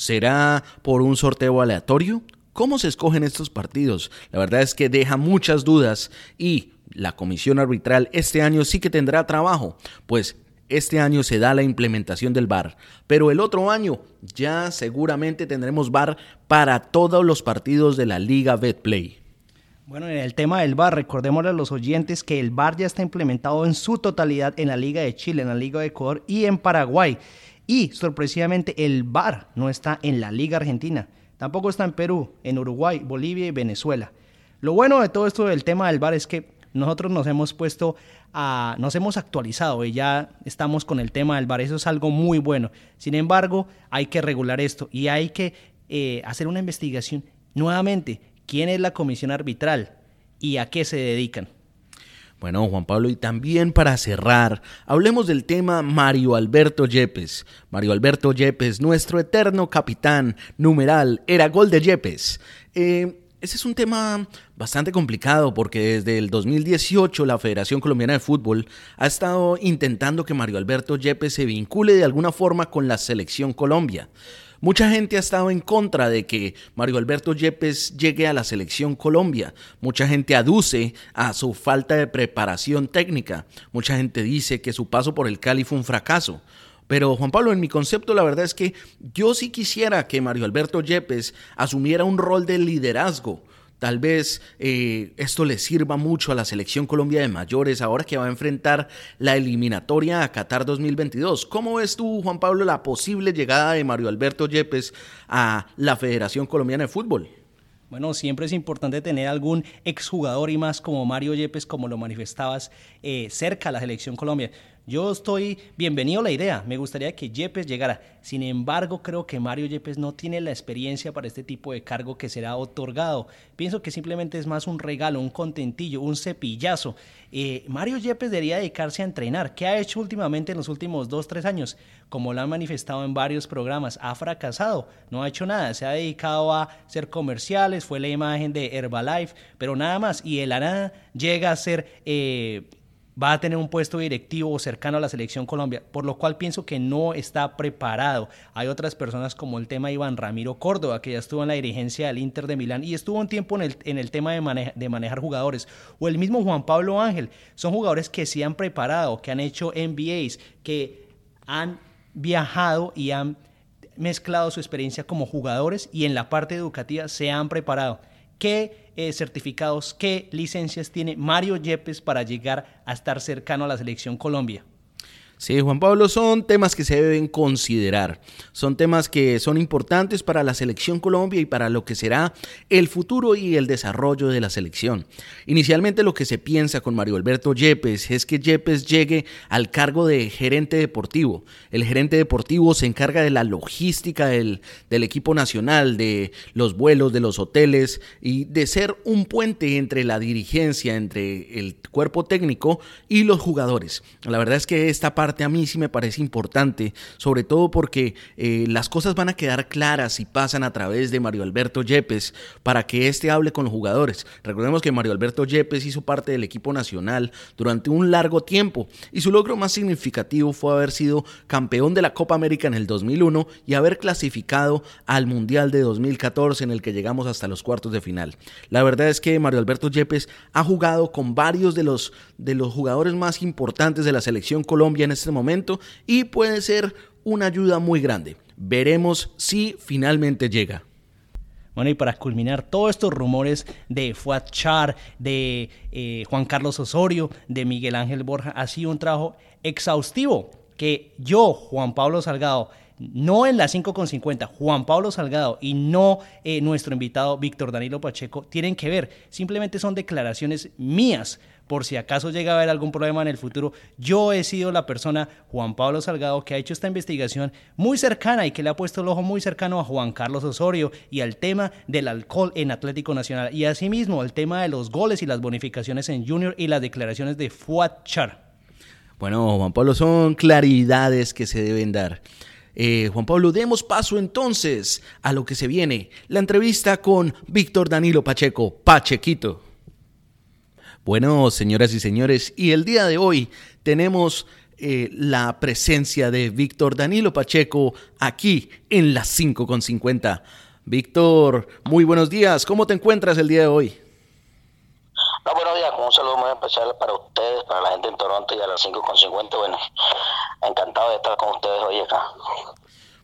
¿Será por un sorteo aleatorio? ¿Cómo se escogen estos partidos? La verdad es que deja muchas dudas y la comisión arbitral este año sí que tendrá trabajo, pues este año se da la implementación del VAR, pero el otro año ya seguramente tendremos VAR para todos los partidos de la Liga Betplay. Bueno, en el tema del VAR, recordémosle a los oyentes que el VAR ya está implementado en su totalidad en la Liga de Chile, en la Liga de Ecuador y en Paraguay. Y sorpresivamente el VAR no está en la Liga Argentina, tampoco está en Perú, en Uruguay, Bolivia y Venezuela. Lo bueno de todo esto del tema del VAR es que nosotros nos hemos puesto a, nos hemos actualizado y ya estamos con el tema del VAR, eso es algo muy bueno. Sin embargo, hay que regular esto y hay que eh, hacer una investigación nuevamente. ¿Quién es la comisión arbitral y a qué se dedican? Bueno, Juan Pablo, y también para cerrar, hablemos del tema Mario Alberto Yepes. Mario Alberto Yepes, nuestro eterno capitán, numeral, era gol de Yepes. Eh, ese es un tema bastante complicado porque desde el 2018 la Federación Colombiana de Fútbol ha estado intentando que Mario Alberto Yepes se vincule de alguna forma con la selección Colombia. Mucha gente ha estado en contra de que Mario Alberto Yepes llegue a la selección Colombia. Mucha gente aduce a su falta de preparación técnica. Mucha gente dice que su paso por el Cali fue un fracaso. Pero Juan Pablo, en mi concepto, la verdad es que yo sí quisiera que Mario Alberto Yepes asumiera un rol de liderazgo Tal vez eh, esto le sirva mucho a la selección Colombia de mayores ahora que va a enfrentar la eliminatoria a Qatar 2022. ¿Cómo ves tú, Juan Pablo, la posible llegada de Mario Alberto Yepes a la Federación Colombiana de Fútbol? Bueno, siempre es importante tener algún exjugador y más como Mario Yepes, como lo manifestabas, eh, cerca a la selección Colombia. Yo estoy bienvenido a la idea, me gustaría que Yepes llegara. Sin embargo, creo que Mario Yepes no tiene la experiencia para este tipo de cargo que será otorgado. Pienso que simplemente es más un regalo, un contentillo, un cepillazo. Eh, Mario Yepes debería dedicarse a entrenar. ¿Qué ha hecho últimamente en los últimos dos, tres años? Como lo han manifestado en varios programas, ha fracasado, no ha hecho nada, se ha dedicado a ser comerciales, fue la imagen de Herbalife, pero nada más. Y de la nada llega a ser... Eh, va a tener un puesto directivo cercano a la selección Colombia, por lo cual pienso que no está preparado. Hay otras personas como el tema de Iván Ramiro Córdoba, que ya estuvo en la dirigencia del Inter de Milán y estuvo un tiempo en el, en el tema de, manejar jugadores, o el mismo Juan Pablo Ángel, son jugadores que se han preparado, que han hecho MBAs, que han viajado y han mezclado su experiencia como jugadores y en la parte educativa se han preparado. ¿Qué eh, certificados, qué licencias tiene Mario Yepes para llegar a estar cercano a la selección Colombia? Sí, Juan Pablo, son temas que se deben considerar. Son temas que son importantes para la selección Colombia y para lo que será el futuro y el desarrollo de la selección. Inicialmente lo que se piensa con Mario Alberto Yepes es que Yepes llegue al cargo de gerente deportivo. El gerente deportivo se encarga de la logística del, del equipo nacional, de los vuelos, de los hoteles y de ser un puente entre la dirigencia, entre el cuerpo técnico y los jugadores. La verdad es que esta parte a mí sí me parece importante, sobre todo porque eh, las cosas van a quedar claras si pasan a través de Mario Alberto Yepes para que éste hable con los jugadores. Recordemos que Mario Alberto Yepes hizo parte del equipo nacional durante un largo tiempo y su logro más significativo fue haber sido campeón de la Copa América en el 2001 y haber clasificado al Mundial de 2014 en el que llegamos hasta los cuartos de final. La verdad es que Mario Alberto Yepes ha jugado con varios de los, de los jugadores más importantes de la selección Colombia en este momento y puede ser una ayuda muy grande. Veremos si finalmente llega. Bueno, y para culminar todos estos rumores de Fuad Char, de eh, Juan Carlos Osorio, de Miguel Ángel Borja, ha sido un trabajo exhaustivo que yo, Juan Pablo Salgado, no en la 5.50, Juan Pablo Salgado y no eh, nuestro invitado Víctor Danilo Pacheco tienen que ver. Simplemente son declaraciones mías por si acaso llega a haber algún problema en el futuro. Yo he sido la persona, Juan Pablo Salgado, que ha hecho esta investigación muy cercana y que le ha puesto el ojo muy cercano a Juan Carlos Osorio y al tema del alcohol en Atlético Nacional y asimismo el tema de los goles y las bonificaciones en Junior y las declaraciones de Fuad Char. Bueno, Juan Pablo, son claridades que se deben dar. Eh, Juan Pablo, demos paso entonces a lo que se viene, la entrevista con Víctor Danilo Pacheco, Pachequito. Bueno, señoras y señores, y el día de hoy tenemos eh, la presencia de Víctor Danilo Pacheco aquí en las 5.50. Víctor, muy buenos días. ¿Cómo te encuentras el día de hoy? buenos días, con un saludo muy especial para ustedes, para la gente en Toronto y a las 5.50. Bueno, encantado de estar con ustedes hoy acá.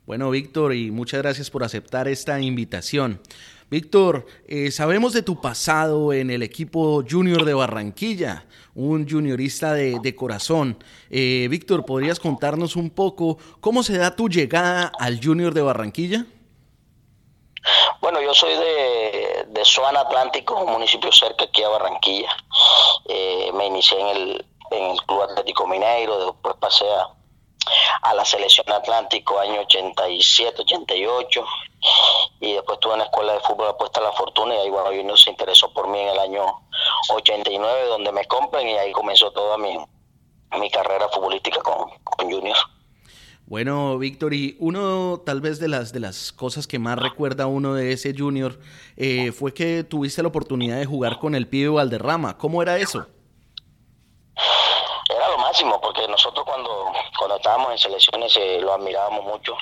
Bueno, Víctor, y muchas gracias por aceptar esta invitación. Víctor, eh, sabemos de tu pasado en el equipo junior de Barranquilla, un juniorista de, corazón. Eh, Víctor, ¿podrías contarnos un poco cómo se da tu llegada al junior de Barranquilla? Bueno, yo soy de, de Atlántico, un municipio cerca aquí a Barranquilla. Eh, me inicié en el, en el Club Atlético Mineiro, después pasé a, a la selección Atlántico año 87, 88 y después estuve en la escuela de fútbol apuesta a la fortuna y ahí Junior se interesó por mí en el año 89 donde me compran y ahí comenzó toda mi, mi carrera futbolística con, con Junior. Bueno, Víctor, y uno tal vez de las, de las cosas que más recuerda uno de ese junior eh, fue que tuviste la oportunidad de jugar con el pibe Valderrama. ¿Cómo era eso? Porque nosotros cuando, cuando estábamos en selecciones eh, lo admirábamos mucho.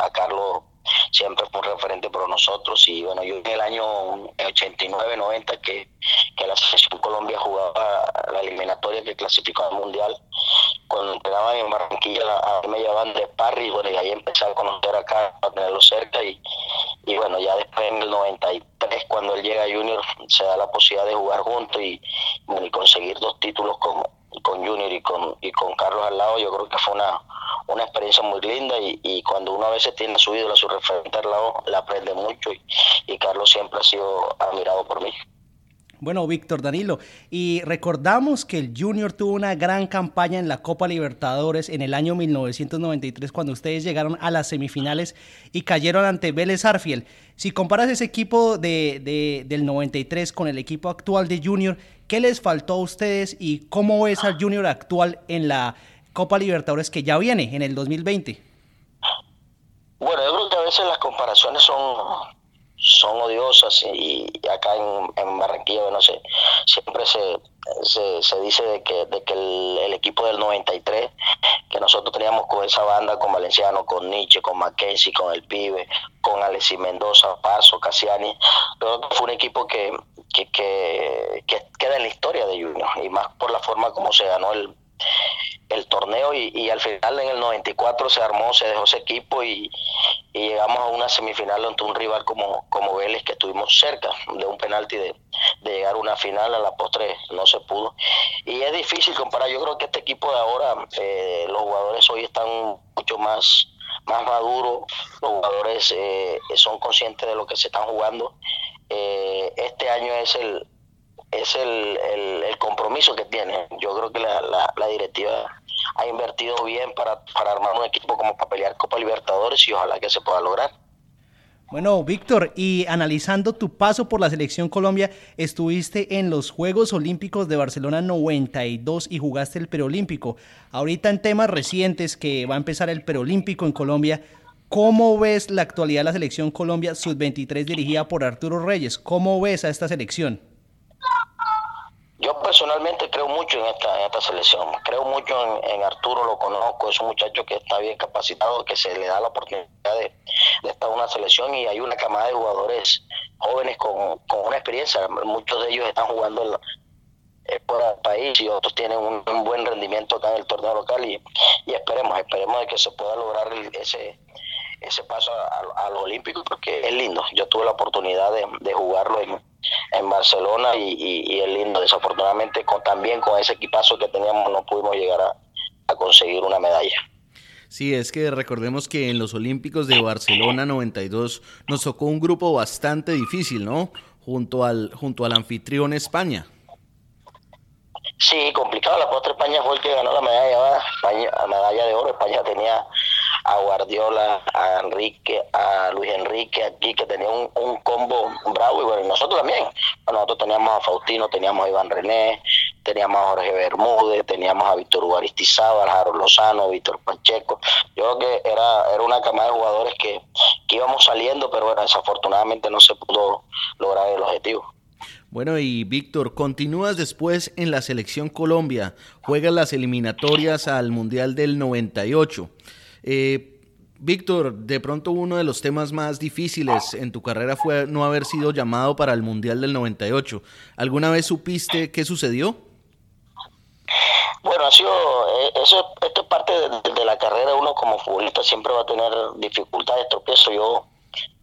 A Carlos siempre fue un referente por nosotros y bueno, yo en el año 89-90 que, que la selección Colombia jugaba la eliminatoria que clasificó al Mundial, cuando entrenaban en Barranquilla a me llevaban de Parry bueno, y ahí empecé a conocer acá, a tenerlo cerca y, y bueno, ya después en el 93 cuando él llega a Junior se da la posibilidad de jugar juntos y, y conseguir dos títulos con, Junior y con, y con Carlos al lado, yo creo que fue una, una experiencia muy linda y, cuando uno a veces tiene a su ídolo, a su referente al lado, le aprende mucho y Carlos siempre ha sido admirado por mí. Bueno, Víctor Danilo, y recordamos que el Junior tuvo una gran campaña en la Copa Libertadores en el año 1993 cuando ustedes llegaron a las semifinales y cayeron ante Vélez Arfiel. Si comparas ese equipo de, del 93 con el equipo actual de Junior, ¿qué les faltó a ustedes y cómo ves al Junior actual en la Copa Libertadores que ya viene en el 2020? Bueno, yo creo que a veces las comparaciones son son odiosas y, acá en, en, Barranquilla, no sé, siempre se, se, dice de que, de que el, equipo del 93, que nosotros teníamos con esa banda, con Valenciano, con Nietzsche, con Mackenzie, con El Pibe, con Alexis Mendoza, Paso, que fue un equipo que, que, que, que queda en la historia de Junior y más por la forma como se ganó el, el torneo y, al final en el 94 se armó, se dejó ese equipo y, llegamos a una semifinal ante un rival como, como Vélez que estuvimos cerca de un penalti de, llegar a una final, a la postre no se pudo. Y es difícil comparar, yo creo que este equipo de ahora, eh, los jugadores hoy están mucho más más maduros, los jugadores eh, son conscientes de lo que se están jugando. Eh, este año es el, es el, el, compromiso que tiene. Yo creo que la, la, directiva ha invertido bien para, para, armar un equipo como para pelear Copa Libertadores y ojalá que se pueda lograr. Bueno, Víctor, y analizando tu paso por la selección Colombia, estuviste en los Juegos Olímpicos de Barcelona 92 y jugaste el Perolímpico. Ahorita en temas recientes que va a empezar el Perolímpico en Colombia, ¿cómo ves la actualidad de la selección Colombia sub-23 dirigida por Arturo Reyes? ¿Cómo ves a esta selección? Yo personalmente creo mucho en esta, en esta selección, creo mucho en, Arturo, lo conozco, es un muchacho que está bien capacitado, que se le da la oportunidad de, estar en una selección y hay una camada de jugadores jóvenes con, una experiencia, muchos de ellos están jugando en, por el país y otros tienen un, buen rendimiento acá en el torneo local y, esperemos, esperemos de que se pueda lograr ese ese paso a, los Olímpicos porque es lindo. Yo tuve la oportunidad de, jugarlo en, en Barcelona y, es lindo. Desafortunadamente con, también con ese equipazo que teníamos no pudimos llegar a, conseguir una medalla. Sí, es que recordemos que en los Olímpicos de Barcelona 92 nos tocó un grupo bastante difícil, ¿no? Junto al, junto al anfitrión España. Sí, complicado. La postre España fue el que ganó la medalla, la medalla de oro. España tenía a Guardiola, a Enrique, a Luis Enrique aquí, que tenía un, combo bravo y bueno, nosotros también. nosotros teníamos a Faustino, teníamos a Iván René, teníamos a Jorge Bermúdez, teníamos a Víctor a Jaro Lozano, Víctor Pacheco. Yo creo que era, era una camada de jugadores que, que íbamos saliendo, pero bueno, desafortunadamente no se pudo lograr el objetivo. Bueno, y Víctor, continúas después en la selección Colombia, juegas las eliminatorias al Mundial del 98. Eh, Víctor, de pronto uno de los temas más difíciles en tu carrera fue no haber sido llamado para el Mundial del 98. ¿Alguna vez supiste qué sucedió? Bueno, ha sido, eh, eso, esto es parte de, la carrera, uno como futbolista siempre va a tener dificultades, tropiezo. Yo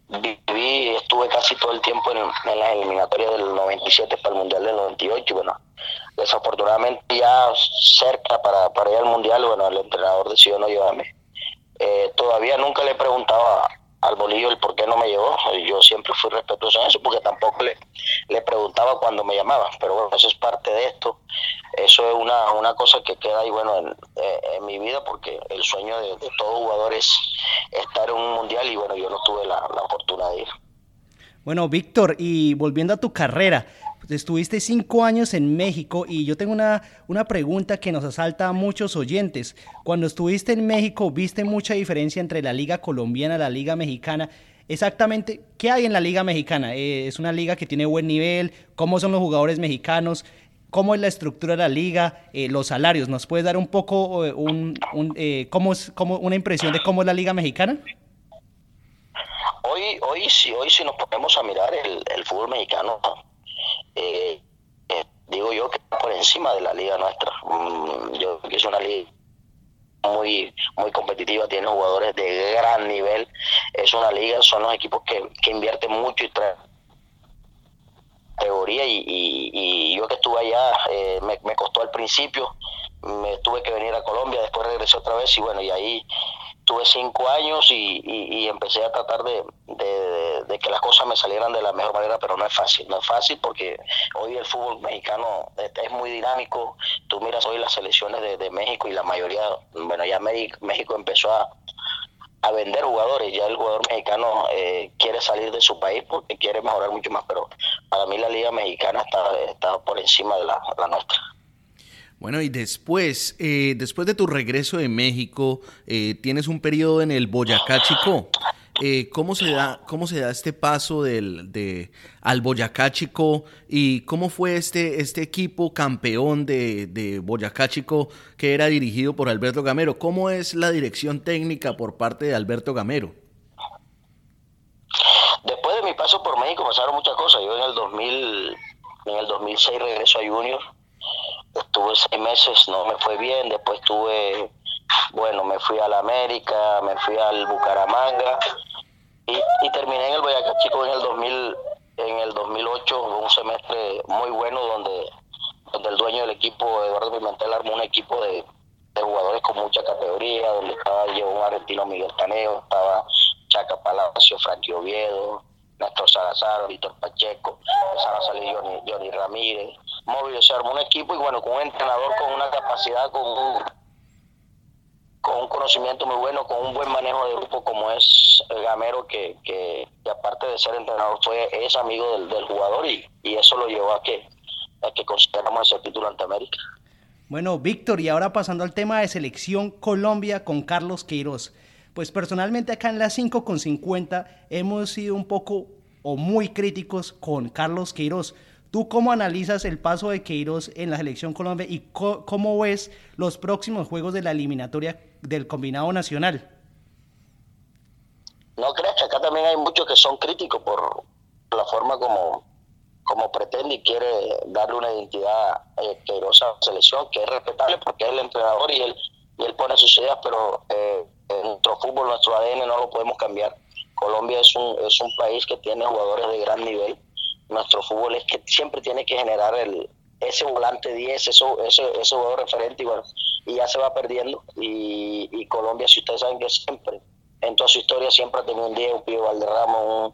viví, estuve casi todo el tiempo en, en las eliminatorias del 97 para el Mundial del 98 y bueno, desafortunadamente ya cerca para, para ir al Mundial, bueno, el entrenador decidió no llevarme eh, todavía nunca le preguntaba al bolillo el por qué no me llevó. Yo siempre fui respetuoso en eso porque tampoco le, le preguntaba cuando me llamaba. Pero bueno, eso es parte de esto. Eso es una, una cosa que queda ahí, bueno, en, eh, mi vida porque el sueño de, todo jugador es estar en un mundial y bueno, yo no tuve la, la oportunidad de ir. Bueno, Víctor, y volviendo a tu carrera, Estuviste cinco años en México y yo tengo una, una pregunta que nos asalta a muchos oyentes. Cuando estuviste en México, ¿viste mucha diferencia entre la liga colombiana y la liga mexicana? Exactamente, ¿qué hay en la liga mexicana? Eh, ¿Es una liga que tiene buen nivel? ¿Cómo son los jugadores mexicanos? ¿Cómo es la estructura de la liga? Eh, los salarios, ¿nos puedes dar un poco eh, un, cómo es, cómo, una impresión de cómo es la liga mexicana? Hoy, hoy sí, hoy sí nos ponemos a mirar el fútbol mexicano eh, digo yo que por encima de la liga nuestra. Mm, yo creo que es una liga muy muy competitiva, tiene jugadores de gran nivel. Es una liga, son los equipos que, invierten mucho y traen categoría y, y, yo que estuve allá eh, me, costó al principio me tuve que venir a Colombia, después regresé otra vez y bueno, y ahí tuve cinco años y, empecé a tratar de, que las cosas me salieran de la mejor manera, pero no es fácil, no es fácil porque hoy el fútbol mexicano es muy dinámico, tú miras hoy las selecciones de, México y la mayoría, bueno, ya México empezó a, a vender jugadores, ya el jugador mexicano eh, quiere salir de su país porque quiere mejorar mucho más, pero para mí la liga mexicana está, está por encima de la nuestra. Bueno, y después, eh, después de tu regreso de México, eh, tienes un periodo en el Boyacá Chico. Eh, ¿cómo, se da, ¿Cómo se da este paso del, de, al Boyacá Chico y cómo fue este, este equipo campeón de, de Boyacá Chico que era dirigido por Alberto Gamero? ¿Cómo es la dirección técnica por parte de Alberto Gamero? Después de mi paso por México pasaron muchas cosas. Yo en el 2000, en el 2006 regreso a Junior estuve seis meses, no me fue bien, después tuve, bueno, me fui a la América, me fui al Bucaramanga y, terminé en el Boyacá Chico en el 2000, en el 2008, un semestre muy bueno donde, donde el dueño del equipo, Eduardo Pimentel, armó un equipo de, jugadores con mucha categoría, donde estaba yo un argentino Miguel Taneo, estaba Chaca Palacio, Frankie Oviedo, Néstor Salazar, Víctor Pacheco, empezaron a Johnny Ramírez, móvil, se armó un equipo y bueno, con un entrenador con una capacidad, con un, con un conocimiento muy bueno, con un buen manejo de grupo como es el Gamero, que, que, aparte de ser entrenador fue es amigo del, jugador y, y, eso lo llevó a que, a que consideramos ese título ante América. Bueno, Víctor, y ahora pasando al tema de selección Colombia con Carlos Queiroz. Pues personalmente acá en las 5 con 50 hemos sido un poco o muy críticos con Carlos Queiroz. ¿Tú cómo analizas el paso de Queiroz en la selección Colombia y cómo ves los próximos juegos de la eliminatoria del combinado nacional? No creas que acá también hay muchos que son críticos por la forma como, como pretende y quiere darle una identidad eh, a la selección, que es respetable porque es el entrenador y él, y él pone sus ideas, pero eh, nuestro fútbol, nuestro ADN no lo podemos cambiar. Colombia es un, es un país que tiene jugadores de gran nivel nuestro fútbol es que siempre tiene que generar el, ese volante 10, eso, ese, ese jugador referente y y ya se va perdiendo. Y, y, Colombia, si ustedes saben que siempre, en toda su historia, siempre ha tenido un 10, un Pío Valderrama, un,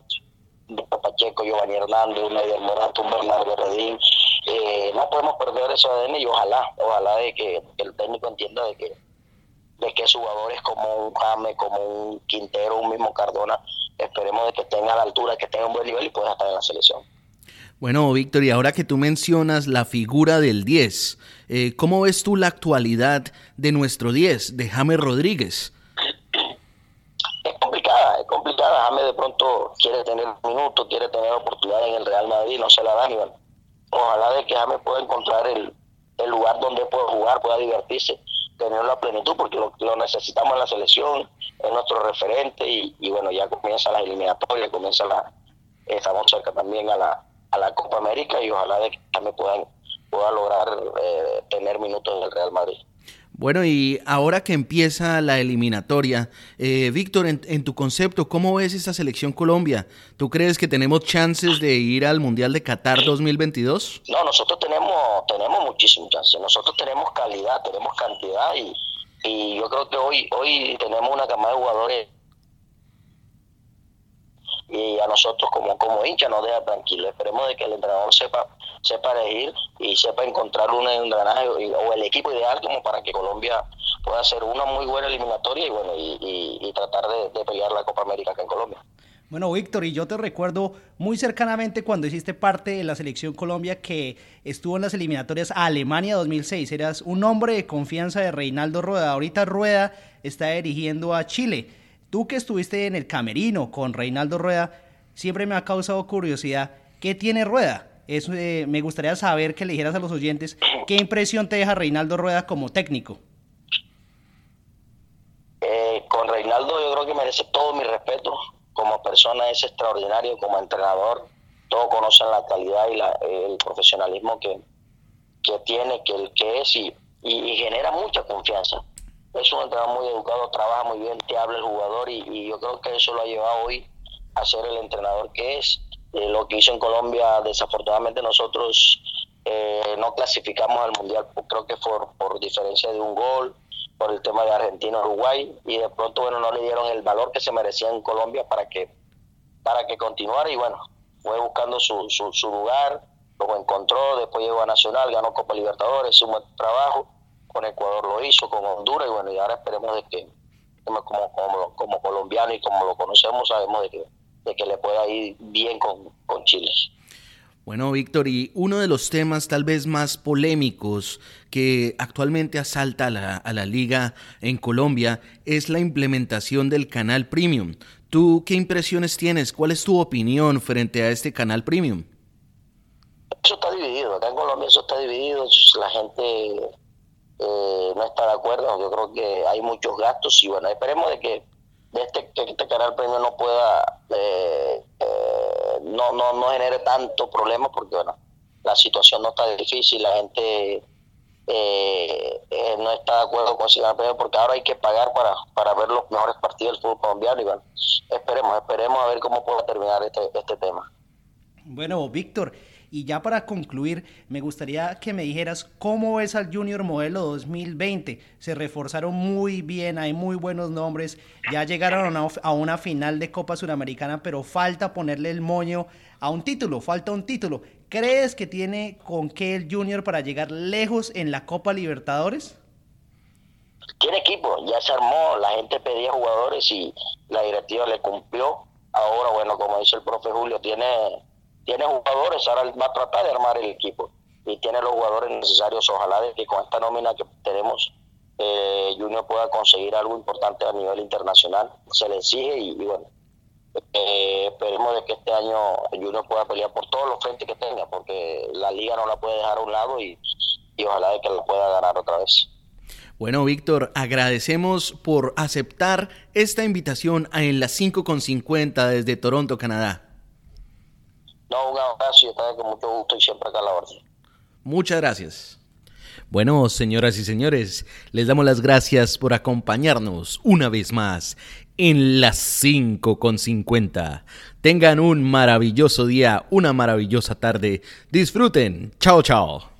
Pacheco, Giovanni Hernández, un Edgar Morato, un Bernardo Redín. Eh, no podemos perder ese ADN y ojalá, ojalá de que, el técnico entienda de que de que jugadores como un Jame, como un Quintero, un mismo Cardona, esperemos de que tenga la altura, que tenga un buen nivel y pueda estar en la selección. Bueno, Víctor, y ahora que tú mencionas la figura del 10, eh, ¿cómo ves tú la actualidad de nuestro 10, de James Rodríguez? Es complicada, es complicada. James de pronto quiere tener minutos, quiere tener oportunidad en el Real Madrid, no se la da ni Ojalá de que James pueda encontrar el, lugar donde pueda jugar, pueda divertirse, tener la plenitud, porque lo, necesitamos en la selección, es nuestro referente y, bueno, ya comienza la eliminatoria, comienza la, estamos cerca también a la, a la Copa América y ojalá de que también puedan pueda lograr eh, tener minutos en el Real Madrid. Bueno, y ahora que empieza la eliminatoria, eh, Víctor, en, tu concepto, ¿cómo ves esta selección Colombia? ¿Tú crees que tenemos chances de ir al Mundial de Qatar 2022? No, nosotros tenemos, tenemos muchísimos chances. Nosotros tenemos calidad, tenemos cantidad y, y yo creo que hoy, hoy tenemos una camada de jugadores y a nosotros como, como hincha nos deja tranquilo. Esperemos de que el entrenador sepa, sepa elegir y sepa encontrar un engranaje o el equipo ideal como para que Colombia pueda hacer una muy buena eliminatoria y bueno y, tratar de, pelear la Copa América acá en Colombia. Bueno, Víctor, y yo te recuerdo muy cercanamente cuando hiciste parte de la selección Colombia que estuvo en las eliminatorias a Alemania 2006. Eras un hombre de confianza de Reinaldo Rueda. Ahorita Rueda está dirigiendo a Chile. Tú que estuviste en el camerino con Reinaldo Rueda, siempre me ha causado curiosidad, ¿qué tiene Rueda? Eso, eh, me gustaría saber que le dijeras a los oyentes qué impresión te deja Reinaldo Rueda como técnico. Eh, con Reinaldo yo creo que merece todo mi respeto. Como persona es extraordinario, como entrenador, todos conocen la calidad y el profesionalismo que, que tiene, que, el que es y genera mucha confianza es un entrenador muy educado, trabaja muy bien, te habla el jugador y, yo creo que eso lo ha llevado hoy a ser el entrenador que es. Eh, lo que hizo en Colombia, desafortunadamente nosotros eh, no clasificamos al Mundial, creo que fue por diferencia de un gol, por el tema de Argentina-Uruguay, y de pronto, bueno, no le dieron el valor que se merecía en Colombia para que, para que continuara, y bueno, fue buscando su, su, lugar, lo encontró, después llegó a Nacional, ganó Copa Libertadores, hizo un buen trabajo, con Ecuador lo hizo, con Honduras, y bueno, y ahora esperemos de que, como, como, como colombiano y como lo conocemos, sabemos de que, de que le pueda ir bien con, con Chile. Bueno, Víctor, y uno de los temas tal vez más polémicos que actualmente asalta a la, a la, liga en Colombia es la implementación del canal premium. ¿Tú qué impresiones tienes? ¿Cuál es tu opinión frente a este canal premium? Eso está dividido, acá en Colombia eso está dividido, la gente eh, no está de acuerdo, yo creo que hay muchos gastos y bueno, esperemos de que de este, que este canal premium no pueda... Eh, eh, no, no, no genere tanto problema porque bueno, la situación no está difícil, la gente eh, eh, no está de acuerdo con el premio porque ahora hay que pagar para, para ver los mejores partidos del fútbol colombiano y bueno, esperemos, esperemos a ver cómo puede terminar este, este tema. Bueno, Víctor, y ya para concluir, me gustaría que me dijeras cómo ves al Junior Modelo 2020. Se reforzaron muy bien, hay muy buenos nombres, ya llegaron a una final de Copa Suramericana, pero falta ponerle el moño a un título, falta un título. ¿Crees que tiene con qué el Junior para llegar lejos en la Copa Libertadores? Tiene equipo, ya se armó, la gente pedía jugadores y la directiva le cumplió. Ahora, bueno, como dice el profe Julio, tiene tiene jugadores, ahora va a tratar de armar el equipo y tiene los jugadores necesarios. Ojalá de que con esta nómina que tenemos, eh, Junior pueda conseguir algo importante a nivel internacional. Se le exige y, bueno, eh, esperemos de que este año Junior pueda pelear por todos los frentes que tenga, porque la liga no la puede dejar a un lado y, ojalá de que la pueda ganar otra vez. Bueno, Víctor, agradecemos por aceptar esta invitación a en las 5.50 desde Toronto, Canadá. Muchas gracias. Bueno, señoras y señores, les damos las gracias por acompañarnos una vez más en las 5 con 50. Tengan un maravilloso día, una maravillosa tarde. Disfruten. Chao, chao.